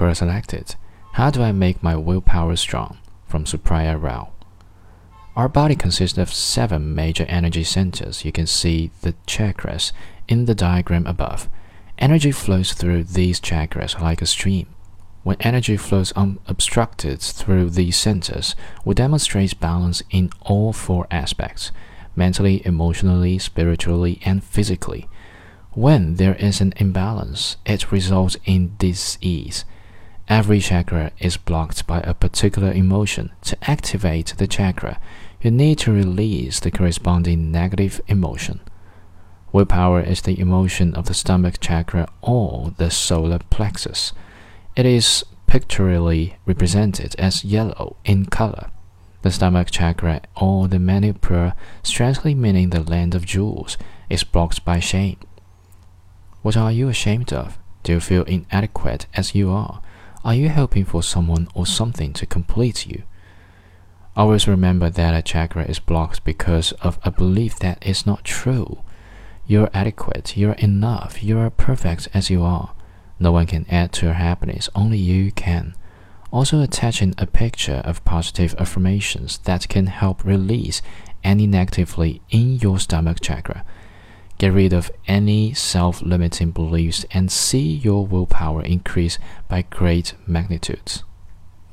Quora selected, How do I make my willpower strong? from Supriya Rao. Our body consists of seven major energy centers. You can see the chakras in the diagram above. Energy flows through these chakras like a stream. When energy flows unobstructed through these centers, we demonstrate balance in all four aspects mentally, emotionally, spiritually, and physically. When there is an imbalance, it results in disease. Every chakra is blocked by a particular emotion. To activate the chakra, you need to release the corresponding negative emotion. Willpower is the emotion of the stomach chakra or the solar plexus. It is pictorially represented as yellow in color. The stomach chakra or the manipura, strangely meaning the land of jewels, is blocked by shame. What are you ashamed of? Do you feel inadequate as you are? Are you hoping for someone or something to complete you? Always remember that a chakra is blocked because of a belief that is not true. You're adequate, you're enough, you're perfect as you are. No one can add to your happiness, only you can. Also, attaching a picture of positive affirmations that can help release any negatively in your stomach chakra. Get rid of any self limiting beliefs and see your willpower increase by great magnitudes.